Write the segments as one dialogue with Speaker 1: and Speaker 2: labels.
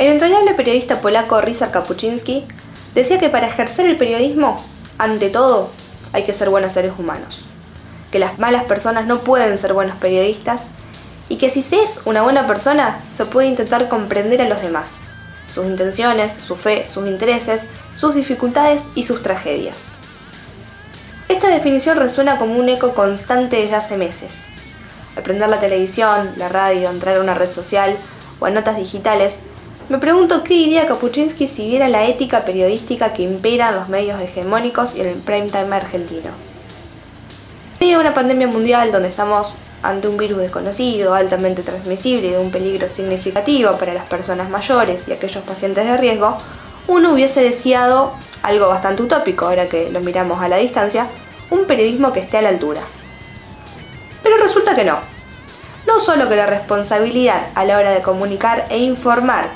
Speaker 1: El entrañable periodista polaco Ryszard Kapuczynski decía que para ejercer el periodismo, ante todo, hay que ser buenos seres humanos. Que las malas personas no pueden ser buenos periodistas y que si se es una buena persona, se puede intentar comprender a los demás, sus intenciones, su fe, sus intereses, sus dificultades y sus tragedias. Esta definición resuena como un eco constante desde hace meses. Al prender la televisión, la radio, entrar a una red social o a notas digitales, me pregunto qué diría Kapuczynski si viera la ética periodística que impera en los medios hegemónicos y en el prime time argentino. En medio una pandemia mundial donde estamos ante un virus desconocido, altamente transmisible y de un peligro significativo para las personas mayores y aquellos pacientes de riesgo, uno hubiese deseado algo bastante utópico ahora que lo miramos a la distancia, un periodismo que esté a la altura. Pero resulta que no. No solo que la responsabilidad a la hora de comunicar e informar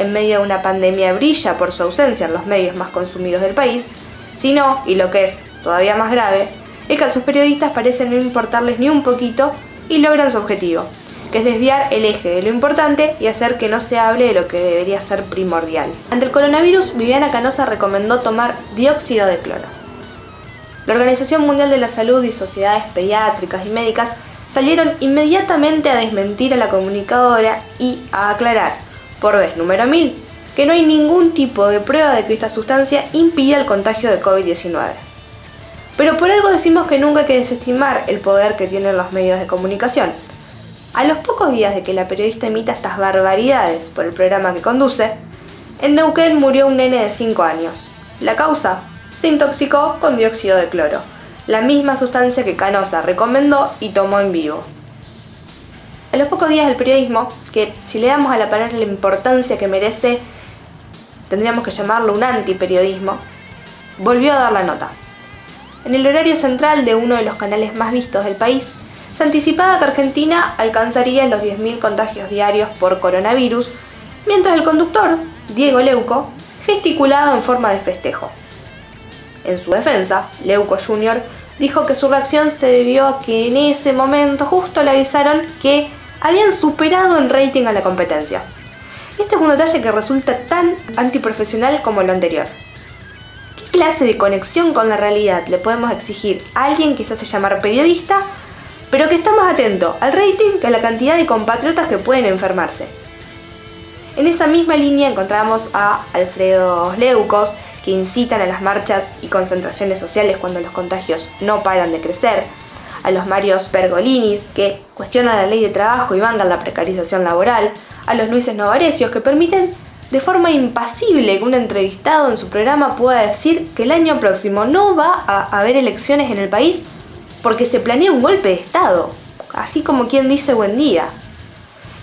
Speaker 1: en medio de una pandemia brilla por su ausencia en los medios más consumidos del país, sino, y lo que es todavía más grave, es que a sus periodistas parece no importarles ni un poquito y logran su objetivo, que es desviar el eje de lo importante y hacer que no se hable de lo que debería ser primordial. Ante el coronavirus, Viviana Canosa recomendó tomar dióxido de cloro. La Organización Mundial de la Salud y sociedades pediátricas y médicas salieron inmediatamente a desmentir a la comunicadora y a aclarar por vez número 1000, que no hay ningún tipo de prueba de que esta sustancia impida el contagio de COVID-19. Pero por algo decimos que nunca hay que desestimar el poder que tienen los medios de comunicación. A los pocos días de que la periodista emita estas barbaridades por el programa que conduce, en Neuquén murió un nene de 5 años. La causa se intoxicó con dióxido de cloro, la misma sustancia que Canosa recomendó y tomó en vivo. A los pocos días del periodismo, que si le damos a la palabra la importancia que merece, tendríamos que llamarlo un antiperiodismo, volvió a dar la nota. En el horario central de uno de los canales más vistos del país, se anticipaba que Argentina alcanzaría los 10.000 contagios diarios por coronavirus, mientras el conductor, Diego Leuco, gesticulaba en forma de festejo. En su defensa, Leuco Jr. dijo que su reacción se debió a que en ese momento justo le avisaron que habían superado en rating a la competencia. Este es un detalle que resulta tan antiprofesional como lo anterior. ¿Qué clase de conexión con la realidad le podemos exigir a alguien que se hace llamar periodista, pero que está más atento al rating que a la cantidad de compatriotas que pueden enfermarse? En esa misma línea encontramos a Alfredo Leucos, que incitan a las marchas y concentraciones sociales cuando los contagios no paran de crecer, a los Marios Pergolinis, que cuestionan la ley de trabajo y mandan la precarización laboral, a los Luises Novarecios, que permiten de forma impasible que un entrevistado en su programa pueda decir que el año próximo no va a haber elecciones en el país porque se planea un golpe de Estado, así como quien dice buen día.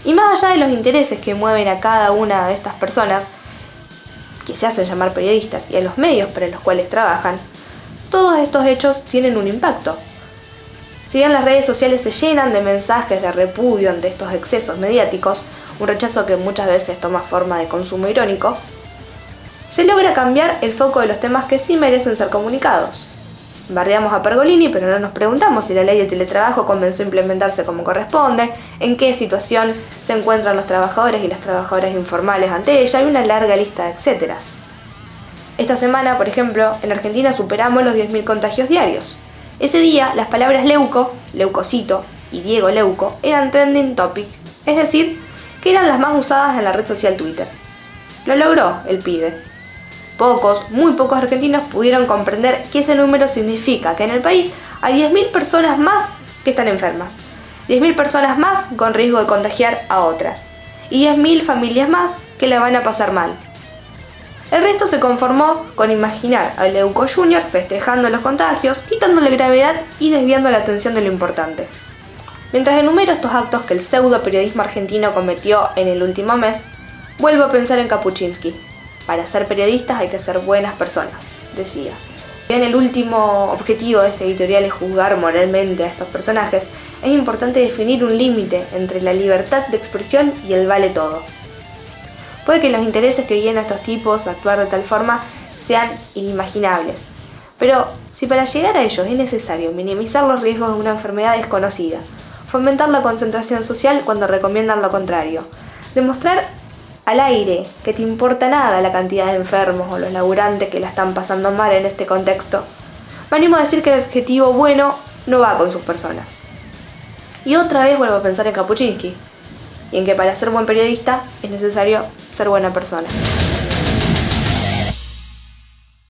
Speaker 1: Y más allá de los intereses que mueven a cada una de estas personas, que se hacen llamar periodistas, y a los medios para los cuales trabajan, todos estos hechos tienen un impacto. Si bien las redes sociales se llenan de mensajes de repudio ante estos excesos mediáticos, un rechazo que muchas veces toma forma de consumo irónico, se logra cambiar el foco de los temas que sí merecen ser comunicados. Bardeamos a Pergolini, pero no nos preguntamos si la ley de teletrabajo comenzó a implementarse como corresponde, en qué situación se encuentran los trabajadores y las trabajadoras informales ante ella y una larga lista de etcéteras. Esta semana, por ejemplo, en Argentina superamos los 10.000 contagios diarios. Ese día, las palabras leuco, leucocito y Diego Leuco eran trending topic, es decir, que eran las más usadas en la red social Twitter. Lo logró el pibe. Pocos, muy pocos argentinos pudieron comprender que ese número significa que en el país hay 10.000 personas más que están enfermas, 10.000 personas más con riesgo de contagiar a otras y 10.000 familias más que la van a pasar mal. El resto se conformó con imaginar a Leuco Jr. festejando los contagios, quitándole gravedad y desviando la atención de lo importante. Mientras enumero estos actos que el pseudo periodismo argentino cometió en el último mes, vuelvo a pensar en Kapuczynski. Para ser periodistas hay que ser buenas personas, decía. Bien, el último objetivo de este editorial es juzgar moralmente a estos personajes, es importante definir un límite entre la libertad de expresión y el vale todo. Puede que los intereses que guíen a estos tipos a actuar de tal forma sean inimaginables. Pero si para llegar a ellos es necesario minimizar los riesgos de una enfermedad desconocida, fomentar la concentración social cuando recomiendan lo contrario, demostrar al aire que te importa nada la cantidad de enfermos o los laburantes que la están pasando mal en este contexto, me animo a decir que el objetivo bueno no va con sus personas. Y otra vez vuelvo a pensar en Kapuczynski y en que para ser buen periodista es necesario ser buena persona.